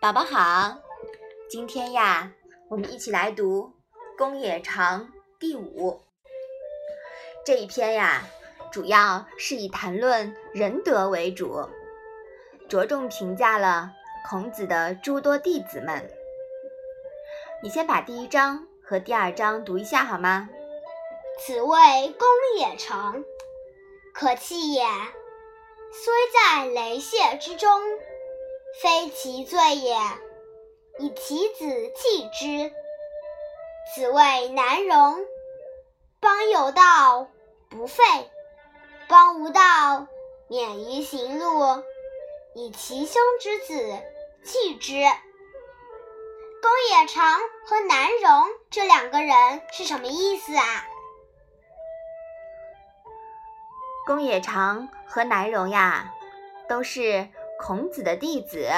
宝宝好，今天呀，我们一起来读《公冶长》第五这一篇呀，主要是以谈论仁德为主，着重评价了孔子的诸多弟子们。你先把第一章和第二章读一下好吗？此谓公冶长，可弃也。虽在雷泄之中，非其罪也，以其子弃之。此谓难容。邦有道不废，邦无道免于行路，以其兄之子弃之。公冶长和南容这两个人是什么意思啊？公冶长和南容呀，都是孔子的弟子。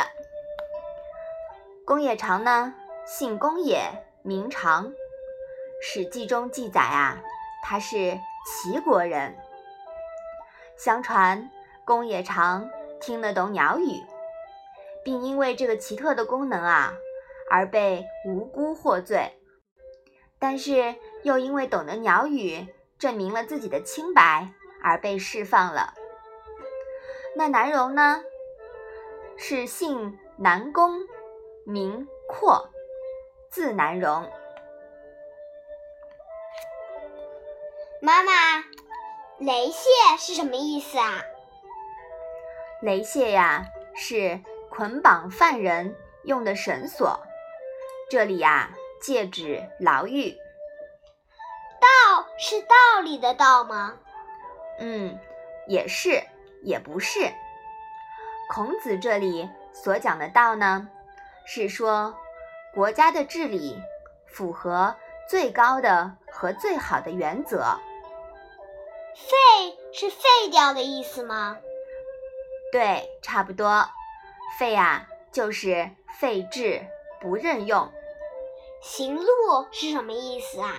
公冶长呢，姓公冶，名长，《史记》中记载啊，他是齐国人。相传公冶长听得懂鸟语，并因为这个奇特的功能啊，而被无辜获罪，但是又因为懂得鸟语，证明了自己的清白。而被释放了。那南荣呢？是姓南宫，名阔，字南荣。妈妈，雷泄是什么意思啊？雷泄呀，是捆绑犯人用的绳索。这里呀，借指牢狱。道是道理的道吗？嗯，也是，也不是。孔子这里所讲的道呢，是说国家的治理符合最高的和最好的原则。废是废掉的意思吗？对，差不多。废啊，就是废置、不任用。行路是什么意思啊？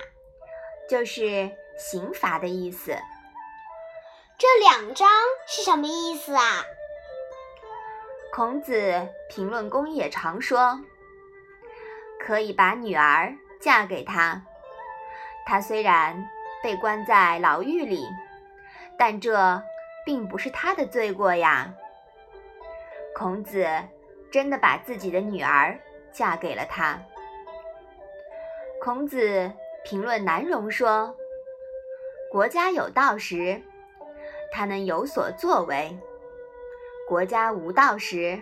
就是刑罚的意思。这两章是什么意思啊？孔子评论公冶长说：“可以把女儿嫁给他。他虽然被关在牢狱里，但这并不是他的罪过呀。孔子真的把自己的女儿嫁给了他。”孔子评论南容说：“国家有道时。”他能有所作为，国家无道时，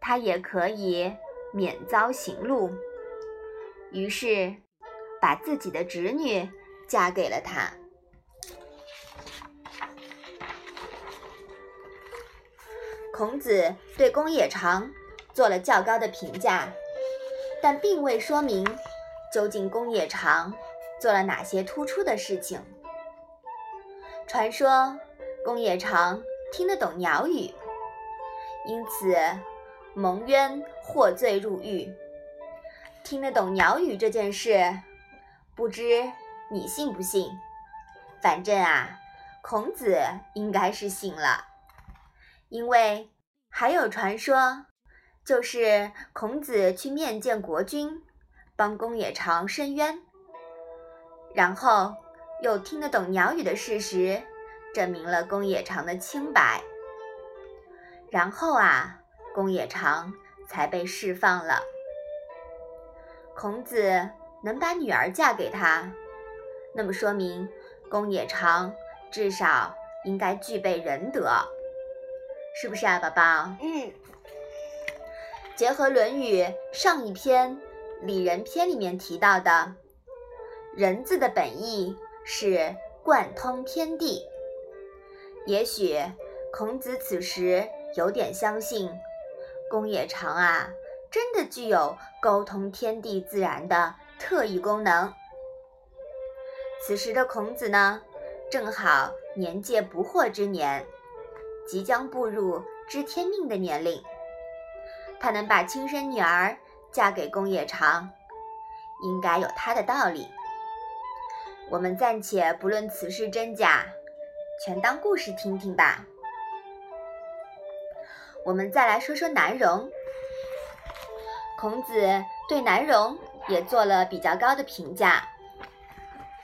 他也可以免遭刑戮。于是，把自己的侄女嫁给了他。孔子对公冶长做了较高的评价，但并未说明究竟公冶长做了哪些突出的事情。传说。公冶长听得懂鸟语，因此蒙冤获罪入狱。听得懂鸟语这件事，不知你信不信？反正啊，孔子应该是信了，因为还有传说，就是孔子去面见国君，帮公冶长申冤，然后又听得懂鸟语的事实。证明了公冶长的清白，然后啊，公冶长才被释放了。孔子能把女儿嫁给他，那么说明公冶长至少应该具备仁德，是不是啊，宝宝？嗯。结合《论语》上一篇《礼仁篇》里面提到的“仁”字的本意是贯通天地。也许孔子此时有点相信，公冶长啊，真的具有沟通天地自然的特异功能。此时的孔子呢，正好年届不惑之年，即将步入知天命的年龄。他能把亲生女儿嫁给公冶长，应该有他的道理。我们暂且不论此事真假。全当故事听听吧。我们再来说说南荣。孔子对南荣也做了比较高的评价，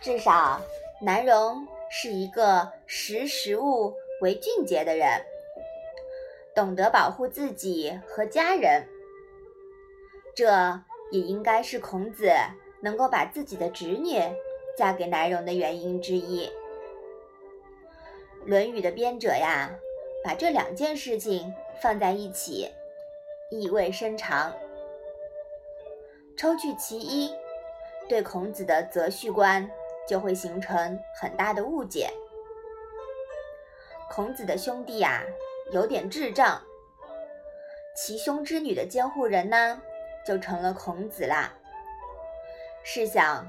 至少南荣是一个识时务为俊杰的人，懂得保护自己和家人。这也应该是孔子能够把自己的侄女嫁给南荣的原因之一。《论语》的编者呀，把这两件事情放在一起，意味深长。抽去其一，对孔子的择婿观就会形成很大的误解。孔子的兄弟呀，有点智障，其兄之女的监护人呢，就成了孔子啦。试想，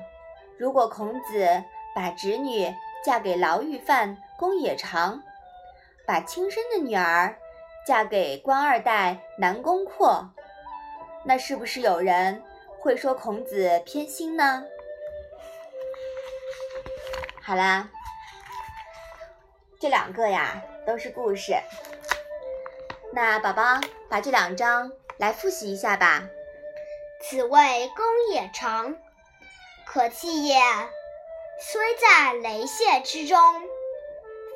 如果孔子把侄女嫁给牢狱犯公冶长，把亲生的女儿嫁给官二代南宫阔，那是不是有人？会说孔子偏心呢？好啦，这两个呀都是故事。那宝宝把这两章来复习一下吧。此谓公也长，可弃也，虽在雷泄之中，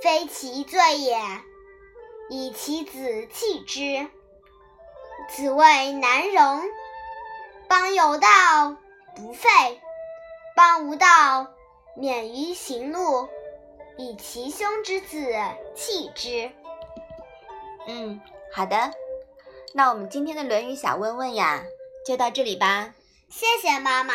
非其罪也，以其子弃之。此谓难容。邦有道不废，邦无道免于行路，以其兄之子弃之。嗯，好的，那我们今天的《论语》小问问呀，就到这里吧。谢谢妈妈。